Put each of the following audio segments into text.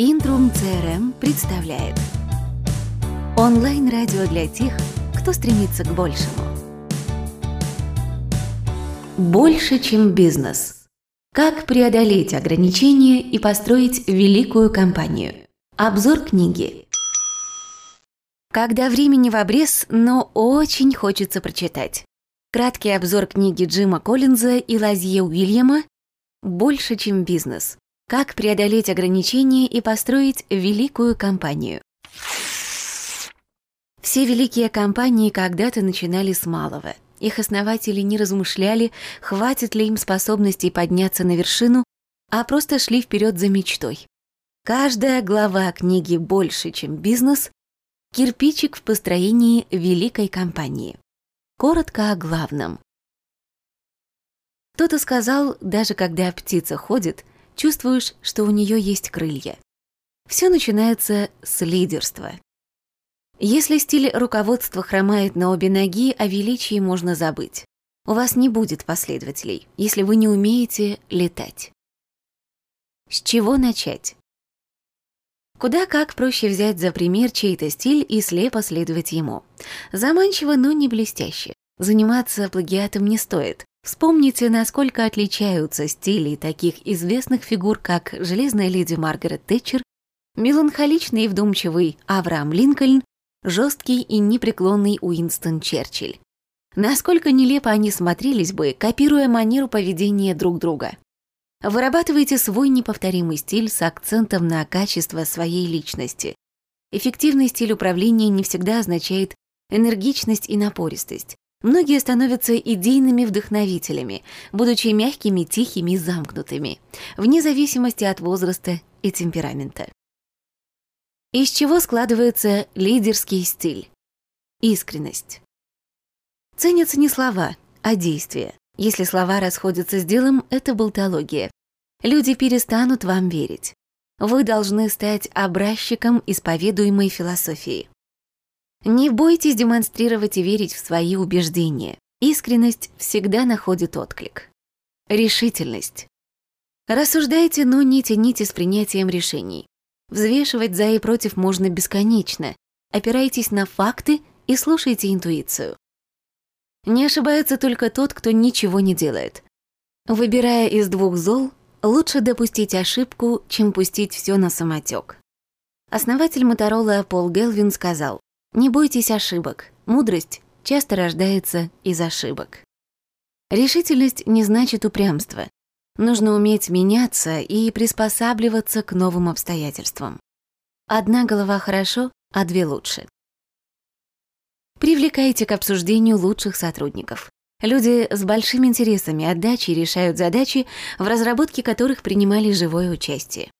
Интрум CRM представляет Онлайн-радио для тех, кто стремится к большему. Больше, чем бизнес. Как преодолеть ограничения и построить великую компанию. Обзор книги. Когда времени в обрез, но очень хочется прочитать. Краткий обзор книги Джима Коллинза и Лазье Уильяма «Больше, чем бизнес. Как преодолеть ограничения и построить великую компанию». Все великие компании когда-то начинали с малого. Их основатели не размышляли, хватит ли им способностей подняться на вершину, а просто шли вперед за мечтой. Каждая глава книги «Больше, чем бизнес» — кирпичик в построении великой компании. Коротко о главном. Кто-то сказал, даже когда птица ходит, чувствуешь, что у нее есть крылья. Все начинается с лидерства. Если стиль руководства хромает на обе ноги, о величии можно забыть. У вас не будет последователей, если вы не умеете летать. С чего начать? Куда как проще взять за пример чей-то стиль и слепо следовать ему. Заманчиво, но не блестяще. Заниматься плагиатом не стоит. Вспомните, насколько отличаются стили таких известных фигур, как железная леди Маргарет Тэтчер, меланхоличный и вдумчивый Авраам Линкольн, жесткий и непреклонный Уинстон Черчилль. Насколько нелепо они смотрелись бы, копируя манеру поведения друг друга. Вырабатывайте свой неповторимый стиль с акцентом на качество своей личности. Эффективный стиль управления не всегда означает энергичность и напористость. Многие становятся идейными вдохновителями, будучи мягкими, тихими и замкнутыми, вне зависимости от возраста и темперамента. Из чего складывается лидерский стиль? Искренность. Ценятся не слова, а действия. Если слова расходятся с делом, это болтология. Люди перестанут вам верить. Вы должны стать образчиком исповедуемой философии. Не бойтесь демонстрировать и верить в свои убеждения. Искренность всегда находит отклик. Решительность. Рассуждайте, но не тяните с принятием решений. Взвешивать за и против можно бесконечно. Опирайтесь на факты и слушайте интуицию. Не ошибается только тот, кто ничего не делает. Выбирая из двух зол, лучше допустить ошибку, чем пустить все на самотек. Основатель Моторола Пол Гелвин сказал, «Не бойтесь ошибок, мудрость часто рождается из ошибок». Решительность не значит упрямство. Нужно уметь меняться и приспосабливаться к новым обстоятельствам. Одна голова хорошо, а две лучше. Привлекайте к обсуждению лучших сотрудников. Люди с большим интересами отдачи решают задачи, в разработке которых принимали живое участие.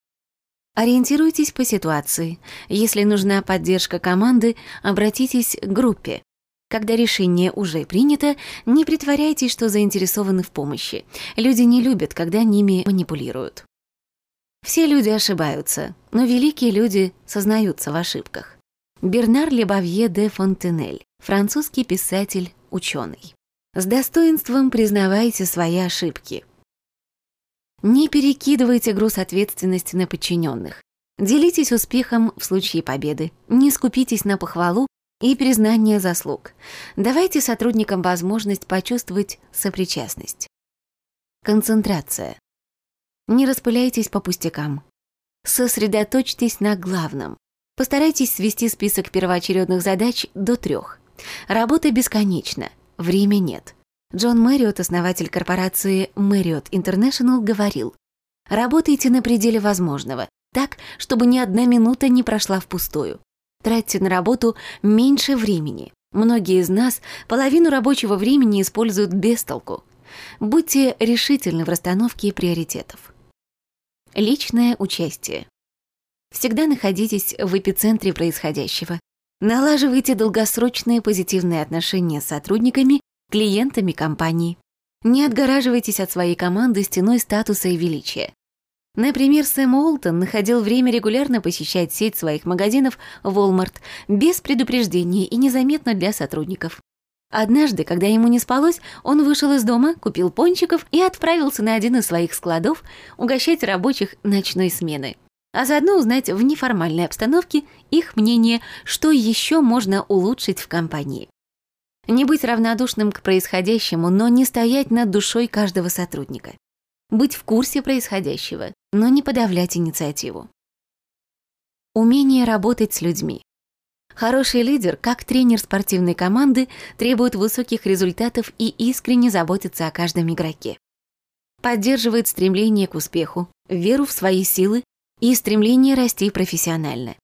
Ориентируйтесь по ситуации. Если нужна поддержка команды, обратитесь к группе. Когда решение уже принято, не притворяйтесь, что заинтересованы в помощи. Люди не любят, когда ними манипулируют. Все люди ошибаются, но великие люди сознаются в ошибках. Бернар Лебавье де Фонтенель, французский писатель, ученый. С достоинством признавайте свои ошибки. Не перекидывайте груз ответственности на подчиненных. Делитесь успехом в случае победы. Не скупитесь на похвалу и признание заслуг. Давайте сотрудникам возможность почувствовать сопричастность. Концентрация. Не распыляйтесь по пустякам. Сосредоточьтесь на главном. Постарайтесь свести список первоочередных задач до трех. Работа бесконечна, время нет. Джон Мэриот, основатель корпорации Marriott International, говорил, «Работайте на пределе возможного, так, чтобы ни одна минута не прошла впустую. Тратьте на работу меньше времени. Многие из нас половину рабочего времени используют без толку. Будьте решительны в расстановке приоритетов. Личное участие. Всегда находитесь в эпицентре происходящего. Налаживайте долгосрочные позитивные отношения с сотрудниками, клиентами компании. Не отгораживайтесь от своей команды стеной статуса и величия. Например, Сэм Уолтон находил время регулярно посещать сеть своих магазинов Walmart без предупреждения и незаметно для сотрудников. Однажды, когда ему не спалось, он вышел из дома, купил пончиков и отправился на один из своих складов угощать рабочих ночной смены. а заодно узнать в неформальной обстановке их мнение, что еще можно улучшить в компании. Не быть равнодушным к происходящему, но не стоять над душой каждого сотрудника. Быть в курсе происходящего, но не подавлять инициативу. Умение работать с людьми. Хороший лидер, как тренер спортивной команды, требует высоких результатов и искренне заботится о каждом игроке. Поддерживает стремление к успеху, веру в свои силы и стремление расти профессионально.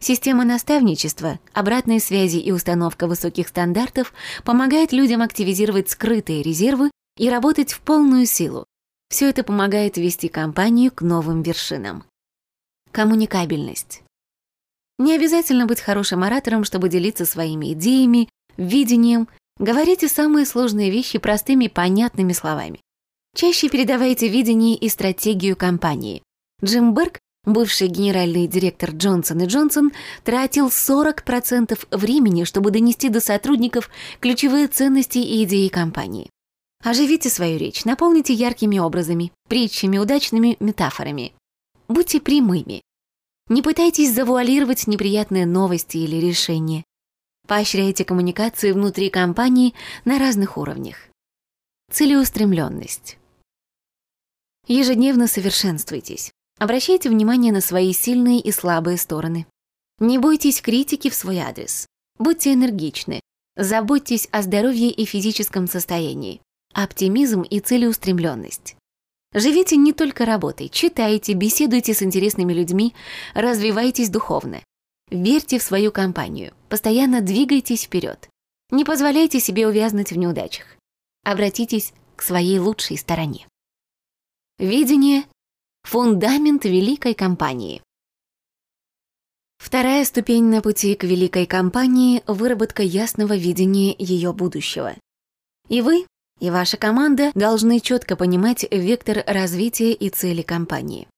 Система наставничества, обратной связи и установка высоких стандартов помогает людям активизировать скрытые резервы и работать в полную силу. Все это помогает вести компанию к новым вершинам. Коммуникабельность. Не обязательно быть хорошим оратором, чтобы делиться своими идеями, видением. Говорите самые сложные вещи простыми, понятными словами. Чаще передавайте видение и стратегию компании. Джим Берг Бывший генеральный директор Джонсон и Джонсон тратил 40% времени, чтобы донести до сотрудников ключевые ценности и идеи компании. Оживите свою речь, наполните яркими образами, притчами, удачными метафорами. Будьте прямыми. Не пытайтесь завуалировать неприятные новости или решения. Поощряйте коммуникации внутри компании на разных уровнях. Целеустремленность. Ежедневно совершенствуйтесь. Обращайте внимание на свои сильные и слабые стороны. Не бойтесь критики в свой адрес. Будьте энергичны. Заботьтесь о здоровье и физическом состоянии. Оптимизм и целеустремленность. Живите не только работой, читайте, беседуйте с интересными людьми, развивайтесь духовно. Верьте в свою компанию, постоянно двигайтесь вперед. Не позволяйте себе увязнуть в неудачах. Обратитесь к своей лучшей стороне. Видение Фундамент великой компании. Вторая ступень на пути к великой компании – выработка ясного видения ее будущего. И вы, и ваша команда должны четко понимать вектор развития и цели компании.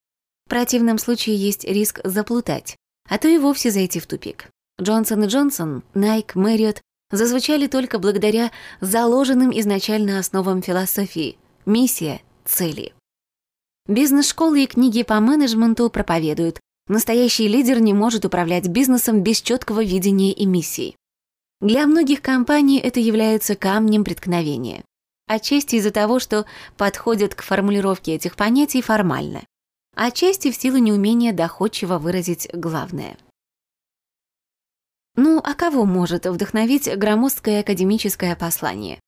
В противном случае есть риск заплутать, а то и вовсе зайти в тупик. Джонсон и Джонсон, Nike, Marriott зазвучали только благодаря заложенным изначально основам философии – миссия, цели – Бизнес-школы и книги по менеджменту проповедуют. Настоящий лидер не может управлять бизнесом без четкого видения и миссии. Для многих компаний это является камнем преткновения. Отчасти из-за того, что подходят к формулировке этих понятий формально. Отчасти в силу неумения доходчиво выразить главное. Ну, а кого может вдохновить громоздкое академическое послание?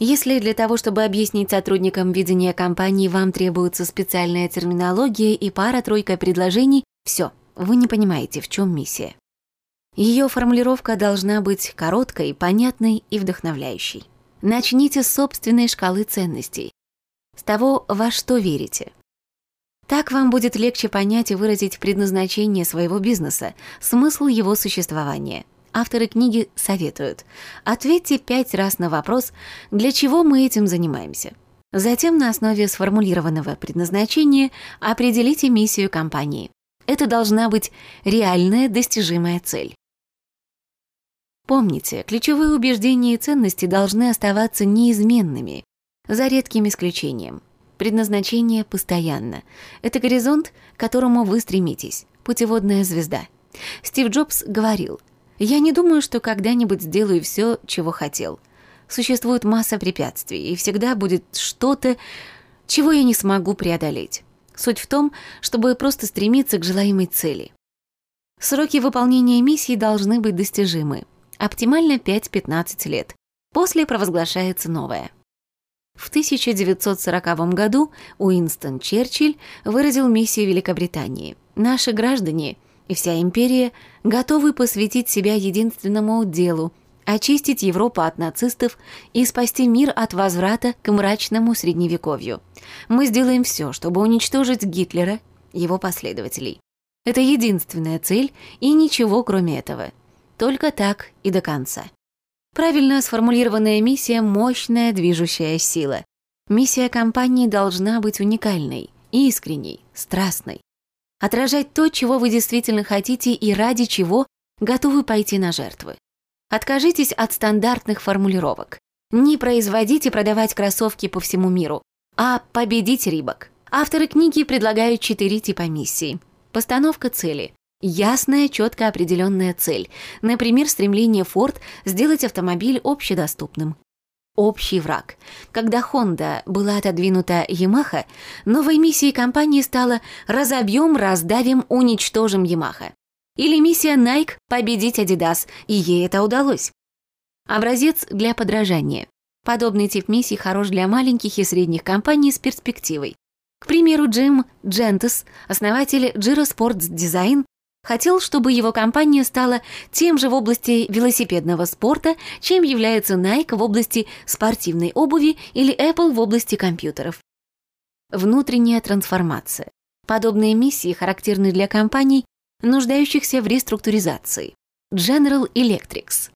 Если для того, чтобы объяснить сотрудникам видение компании, вам требуется специальная терминология и пара-тройка предложений, все, вы не понимаете, в чем миссия. Ее формулировка должна быть короткой, понятной и вдохновляющей. Начните с собственной шкалы ценностей, с того, во что верите. Так вам будет легче понять и выразить предназначение своего бизнеса, смысл его существования – авторы книги советуют. Ответьте пять раз на вопрос, для чего мы этим занимаемся. Затем на основе сформулированного предназначения определите миссию компании. Это должна быть реальная достижимая цель. Помните, ключевые убеждения и ценности должны оставаться неизменными, за редким исключением. Предназначение постоянно. Это горизонт, к которому вы стремитесь, путеводная звезда. Стив Джобс говорил – я не думаю, что когда-нибудь сделаю все, чего хотел. Существует масса препятствий, и всегда будет что-то, чего я не смогу преодолеть. Суть в том, чтобы просто стремиться к желаемой цели. Сроки выполнения миссии должны быть достижимы. Оптимально 5-15 лет. После провозглашается новое. В 1940 году Уинстон Черчилль выразил миссию Великобритании. Наши граждане и вся империя готовы посвятить себя единственному делу – очистить Европу от нацистов и спасти мир от возврата к мрачному средневековью. Мы сделаем все, чтобы уничтожить Гитлера, его последователей. Это единственная цель и ничего кроме этого. Только так и до конца. Правильно сформулированная миссия – мощная движущая сила. Миссия компании должна быть уникальной, искренней, страстной отражать то, чего вы действительно хотите и ради чего готовы пойти на жертвы. Откажитесь от стандартных формулировок. Не производить и продавать кроссовки по всему миру, а победить рыбок. Авторы книги предлагают четыре типа миссий. Постановка цели. Ясная, четко определенная цель. Например, стремление Ford сделать автомобиль общедоступным. Общий враг. Когда Honda была отодвинута Yamaha, новой миссией компании стала «разобьем, раздавим, уничтожим Yamaha». Или миссия Nike «победить Adidas», и ей это удалось. Образец для подражания. Подобный тип миссий хорош для маленьких и средних компаний с перспективой. К примеру, Джим Джентес, основатель Giro Sports Design, хотел, чтобы его компания стала тем же в области велосипедного спорта, чем является Nike в области спортивной обуви или Apple в области компьютеров. Внутренняя трансформация. Подобные миссии характерны для компаний, нуждающихся в реструктуризации. General Electric.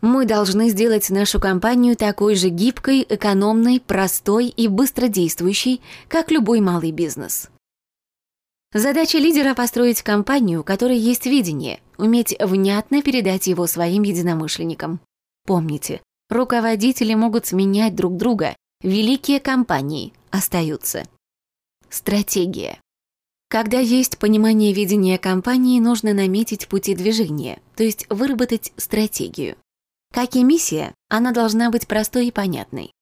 Мы должны сделать нашу компанию такой же гибкой, экономной, простой и быстродействующей, как любой малый бизнес. Задача лидера – построить компанию, у которой есть видение, уметь внятно передать его своим единомышленникам. Помните, руководители могут сменять друг друга, великие компании остаются. Стратегия. Когда есть понимание видения компании, нужно наметить пути движения, то есть выработать стратегию. Как и миссия, она должна быть простой и понятной.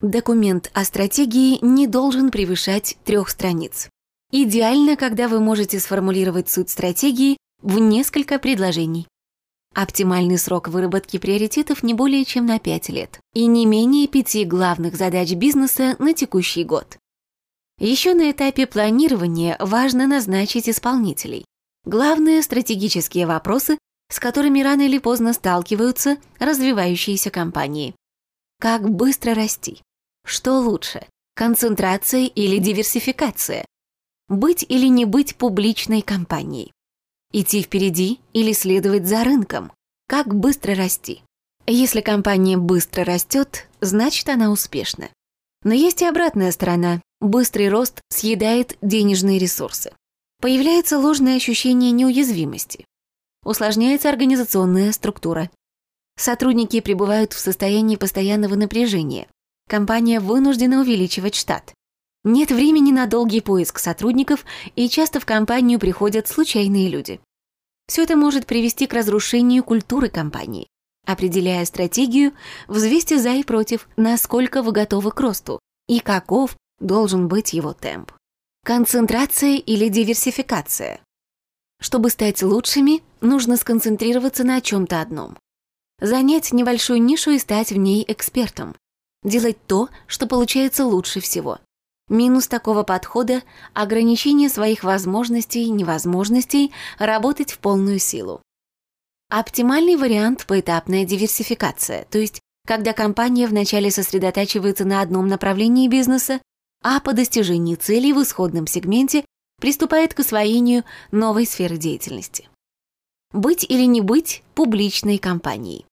Документ о стратегии не должен превышать трех страниц. Идеально, когда вы можете сформулировать суть стратегии в несколько предложений. Оптимальный срок выработки приоритетов не более чем на 5 лет и не менее пяти главных задач бизнеса на текущий год. Еще на этапе планирования важно назначить исполнителей. Главные стратегические вопросы, с которыми рано или поздно сталкиваются развивающиеся компании. Как быстро расти? Что лучше, концентрация или диверсификация? Быть или не быть публичной компанией? Идти впереди или следовать за рынком? Как быстро расти? Если компания быстро растет, значит она успешна. Но есть и обратная сторона. Быстрый рост съедает денежные ресурсы. Появляется ложное ощущение неуязвимости. Усложняется организационная структура. Сотрудники пребывают в состоянии постоянного напряжения. Компания вынуждена увеличивать штат. Нет времени на долгий поиск сотрудников, и часто в компанию приходят случайные люди. Все это может привести к разрушению культуры компании. Определяя стратегию, взвесьте за и против, насколько вы готовы к росту и каков должен быть его темп. Концентрация или диверсификация. Чтобы стать лучшими, нужно сконцентрироваться на чем-то одном. Занять небольшую нишу и стать в ней экспертом. Делать то, что получается лучше всего. Минус такого подхода – ограничение своих возможностей и невозможностей работать в полную силу. Оптимальный вариант – поэтапная диверсификация, то есть когда компания вначале сосредотачивается на одном направлении бизнеса, а по достижении целей в исходном сегменте приступает к освоению новой сферы деятельности. Быть или не быть публичной компанией.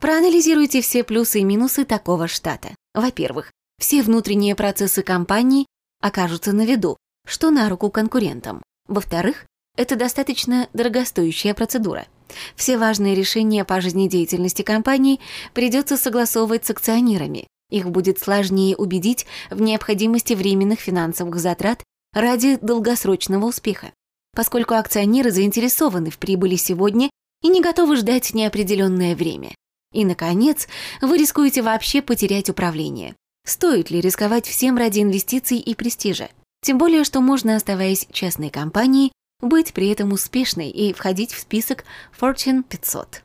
Проанализируйте все плюсы и минусы такого штата. Во-первых, все внутренние процессы компании окажутся на виду, что на руку конкурентам. Во-вторых, это достаточно дорогостоящая процедура. Все важные решения по жизнедеятельности компании придется согласовывать с акционерами. Их будет сложнее убедить в необходимости временных финансовых затрат ради долгосрочного успеха, поскольку акционеры заинтересованы в прибыли сегодня и не готовы ждать неопределенное время. И, наконец, вы рискуете вообще потерять управление. Стоит ли рисковать всем ради инвестиций и престижа? Тем более, что можно, оставаясь частной компанией, быть при этом успешной и входить в список Fortune 500.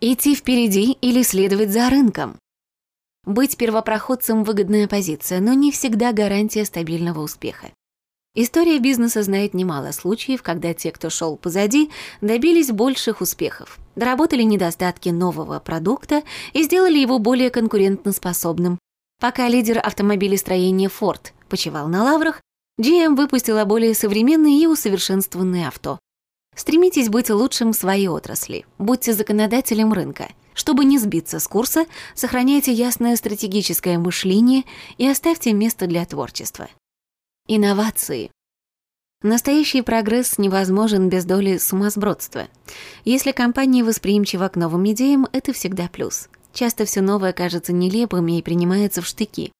Идти впереди или следовать за рынком. Быть первопроходцем – выгодная позиция, но не всегда гарантия стабильного успеха. История бизнеса знает немало случаев, когда те, кто шел позади, добились больших успехов, доработали недостатки нового продукта и сделали его более конкурентоспособным, Пока лидер автомобилестроения Ford почивал на лаврах, GM выпустила более современные и усовершенствованные авто. Стремитесь быть лучшим в своей отрасли, будьте законодателем рынка. Чтобы не сбиться с курса, сохраняйте ясное стратегическое мышление и оставьте место для творчества. Инновации. Настоящий прогресс невозможен без доли сумасбродства. Если компания восприимчива к новым идеям, это всегда плюс. Часто все новое кажется нелепым и принимается в штыки.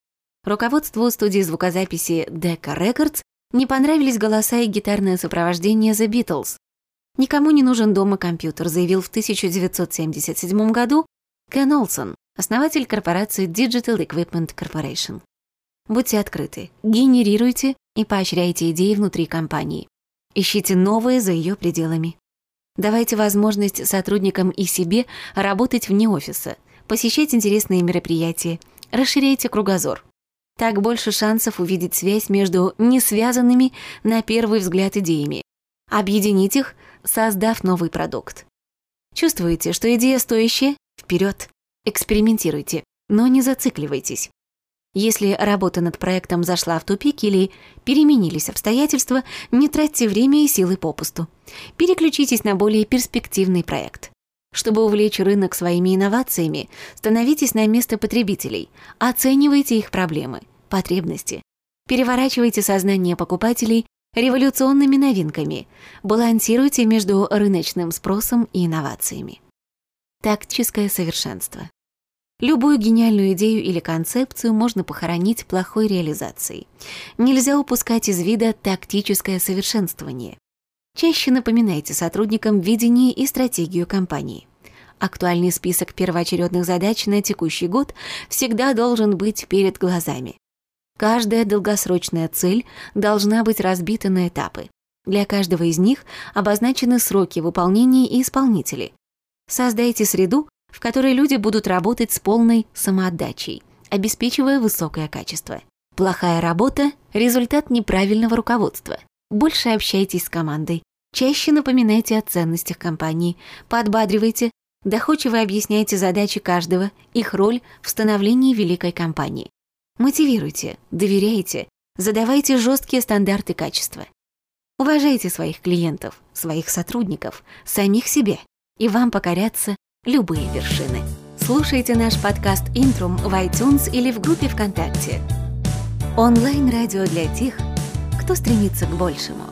Руководству студии звукозаписи Decca Records Не понравились голоса и гитарное сопровождение The Beatles. Никому не нужен дома компьютер, заявил в 1977 году Кен Олсон, основатель корпорации Digital Equipment Corporation. Будьте открыты, генерируйте и поощряйте идеи внутри компании. Ищите новые за ее пределами. Давайте возможность сотрудникам и себе работать вне офиса, посещать интересные мероприятия, расширяйте кругозор. Так больше шансов увидеть связь между несвязанными на первый взгляд идеями, объединить их, создав новый продукт. Чувствуете, что идея стоящая? Вперед! Экспериментируйте, но не зацикливайтесь. Если работа над проектом зашла в тупик или переменились обстоятельства, не тратьте время и силы попусту. Переключитесь на более перспективный проект. Чтобы увлечь рынок своими инновациями, становитесь на место потребителей, оценивайте их проблемы, потребности. Переворачивайте сознание покупателей революционными новинками, балансируйте между рыночным спросом и инновациями. Тактическое совершенство. Любую гениальную идею или концепцию можно похоронить плохой реализацией. Нельзя упускать из вида тактическое совершенствование. Чаще напоминайте сотрудникам видение и стратегию компании. Актуальный список первоочередных задач на текущий год всегда должен быть перед глазами. Каждая долгосрочная цель должна быть разбита на этапы. Для каждого из них обозначены сроки выполнения и исполнители. Создайте среду, в которой люди будут работать с полной самоотдачей, обеспечивая высокое качество. Плохая работа – результат неправильного руководства. Больше общайтесь с командой, чаще напоминайте о ценностях компании, подбадривайте, доходчиво объясняйте задачи каждого, их роль в становлении великой компании. Мотивируйте, доверяйте, задавайте жесткие стандарты качества. Уважайте своих клиентов, своих сотрудников, самих себя, и вам покорятся любые вершины. Слушайте наш подкаст «Интрум» в iTunes или в группе ВКонтакте. Онлайн-радио для тех, кто стремится к большему.